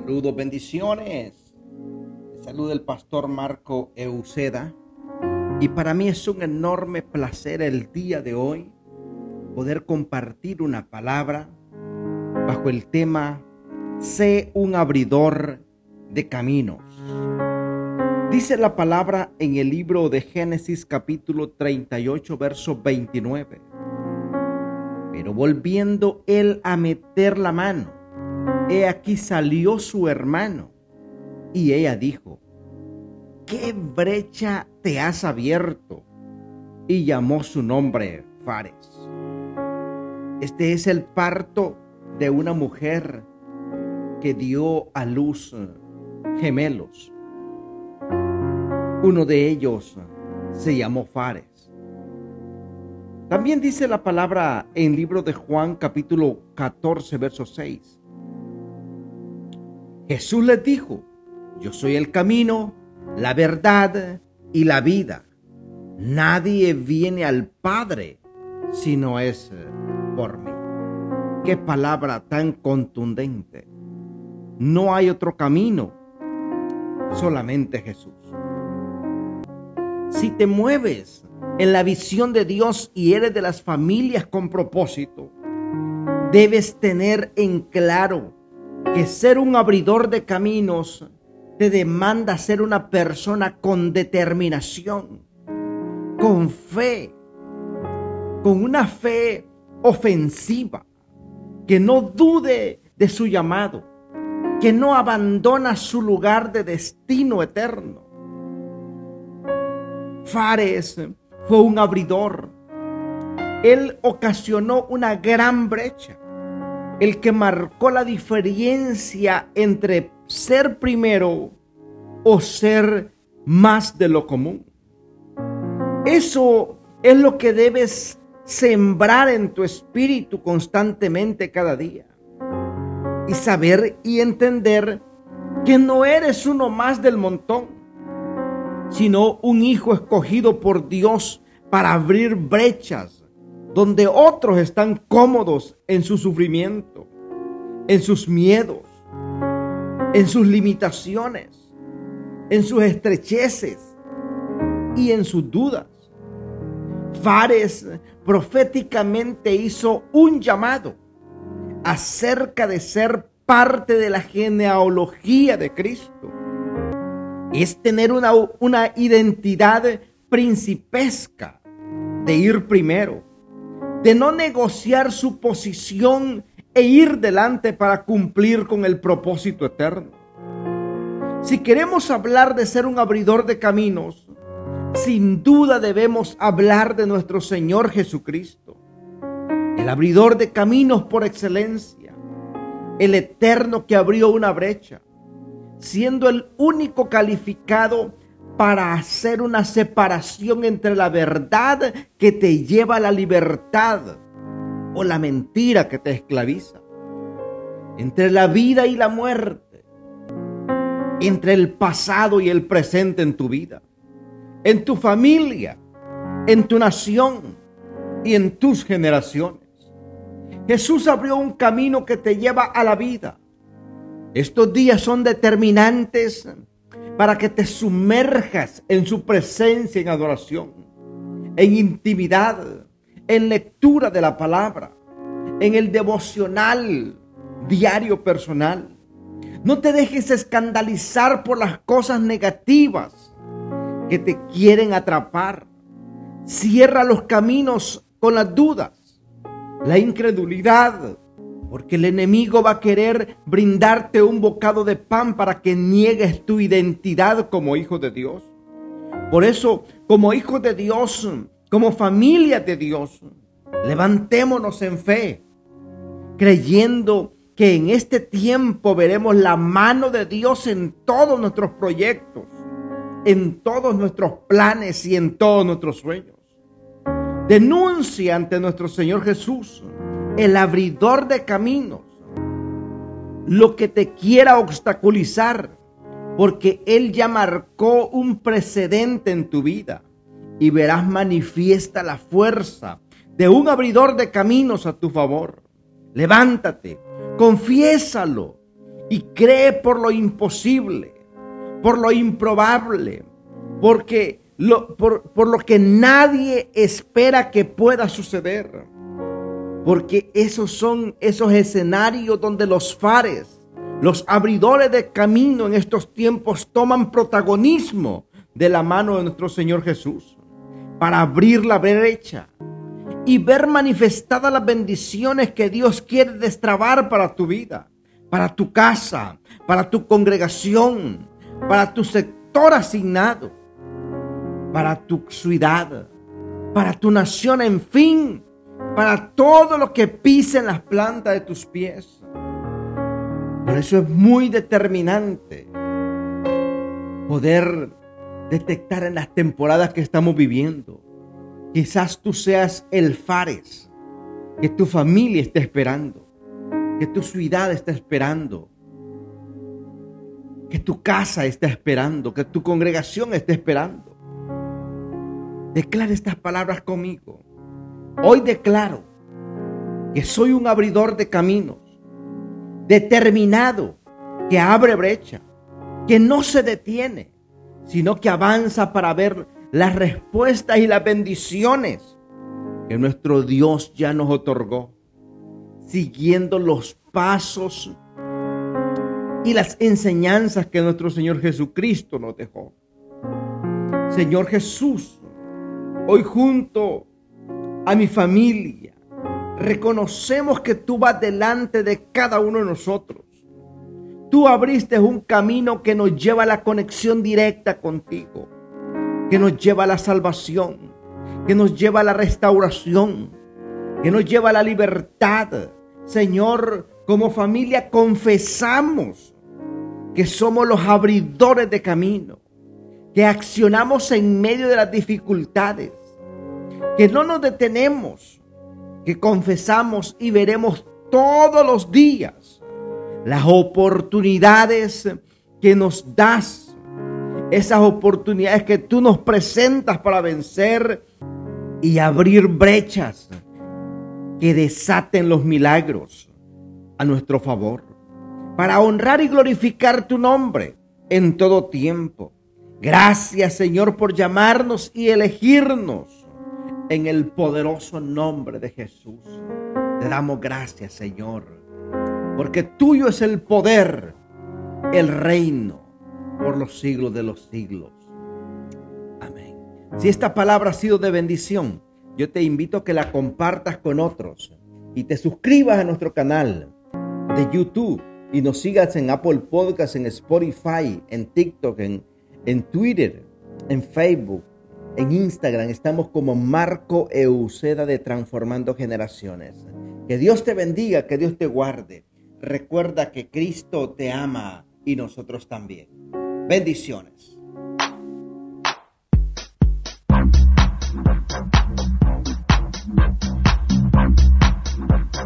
Saludos, bendiciones. Saluda el pastor Marco Euseda. Y para mí es un enorme placer el día de hoy poder compartir una palabra bajo el tema Sé un abridor de caminos. Dice la palabra en el libro de Génesis capítulo 38, verso 29. Pero volviendo él a meter la mano, he aquí salió su hermano. Y ella dijo, ¿qué brecha te has abierto? Y llamó su nombre Fares. Este es el parto de una mujer que dio a luz gemelos. Uno de ellos se llamó Fares. También dice la palabra en libro de Juan capítulo 14, verso 6. Jesús les dijo, yo soy el camino, la verdad y la vida. Nadie viene al Padre si no es por mí. Qué palabra tan contundente. No hay otro camino, solamente Jesús. Si te mueves en la visión de Dios y eres de las familias con propósito, debes tener en claro que ser un abridor de caminos te demanda ser una persona con determinación, con fe, con una fe ofensiva, que no dude de su llamado, que no abandona su lugar de destino eterno Fares fue un abridor. Él ocasionó una gran brecha, el que marcó la diferencia entre ser primero o ser más de lo común. Eso es lo que debes sembrar en tu espíritu constantemente cada día. Y saber y entender que no eres uno más del montón sino un hijo escogido por Dios para abrir brechas donde otros están cómodos en su sufrimiento, en sus miedos, en sus limitaciones, en sus estrecheces y en sus dudas. Fares proféticamente hizo un llamado acerca de ser parte de la genealogía de Cristo es tener una, una identidad principesca, de ir primero, de no negociar su posición e ir delante para cumplir con el propósito eterno. Si queremos hablar de ser un abridor de caminos, sin duda debemos hablar de nuestro Señor Jesucristo, el abridor de caminos por excelencia, el eterno que abrió una brecha, siendo el único calificado para hacer una separación entre la verdad que te lleva a la libertad o la mentira que te esclaviza, entre la vida y la muerte, entre el pasado y el presente en tu vida, en tu familia, en tu nación y en tus generaciones. Jesús abrió un camino que te lleva a la vida estos días son determinantes para que te sumerjas en su presencia en adoración, en intimidad, en lectura de la palabra, en el devocional diario personal. No te dejes escandalizar por las cosas negativas que te quieren atrapar. Cierra los caminos con las dudas, la incredulidad, porque el enemigo va a querer brindarte un bocado de pan para que niegues tu identidad como hijo de Dios. Por eso, como hijos de Dios, como familia de Dios, levantémonos en fe, creyendo que en este tiempo veremos la mano de Dios en todos nuestros proyectos, en todos nuestros planes y en todos nuestros sueños. Denuncia ante nuestro Señor Jesús el abridor de caminos, lo que te quiera obstaculizar, porque Él ya marcó un precedente en tu vida y verás manifiesta la fuerza de un abridor de caminos a tu favor. Levántate, confiésalo y cree por lo imposible, por lo improbable, porque por lo que nadie espera que pueda suceder. Porque esos son esos escenarios donde los fares, los abridores de camino en estos tiempos toman protagonismo de la mano de nuestro Señor Jesús para abrir la brecha y ver manifestadas las bendiciones que Dios quiere destrabar para tu vida, para tu casa, para tu congregación, para tu sector asignado, para tu ciudad, para tu nación, en fin, para todo lo que pisen las plantas de tus pies. Por eso es muy determinante poder detectar en las temporadas que estamos viviendo. Quizás tú seas el Fares que tu familia esté esperando, que tu ciudad esté esperando, que tu casa esté esperando, que tu congregación esté esperando. Declara estas palabras conmigo. Hoy declaro que soy un abridor de caminos, determinado, que abre brecha, que no se detiene, sino que avanza para ver las respuestas y las bendiciones que nuestro Dios ya nos otorgó, siguiendo los pasos y las enseñanzas que nuestro Señor Jesucristo nos dejó. Señor Jesús, hoy junto a mi familia, reconocemos que tú vas delante de cada uno de nosotros. Tú abriste un camino que nos lleva a la conexión directa contigo, que nos lleva a la salvación, que nos lleva a la restauración, que nos lleva a la libertad. Señor, como familia confesamos que somos los abridores de camino, que accionamos en medio de las dificultades, que no nos detenemos, que confesamos y veremos todos los días las oportunidades que nos das, esas oportunidades que tú nos presentas para vencer y abrir brechas que desaten los milagros a nuestro favor, para honrar y glorificar tu nombre en todo tiempo. Gracias Señor por llamarnos y elegirnos en el poderoso nombre de Jesús. Te damos gracias, Señor, porque tuyo es el poder, el reino, por los siglos de los siglos. Amén. Si esta palabra ha sido de bendición, yo te invito a que la compartas con otros y te suscribas a nuestro canal de YouTube y nos sigas en Apple Podcasts, en Spotify, en TikTok, en, en Twitter, en Facebook en Instagram estamos como Marco Euseda de Transformando Generaciones. Que Dios te bendiga, que Dios te guarde. Recuerda que Cristo te ama y nosotros también. Bendiciones.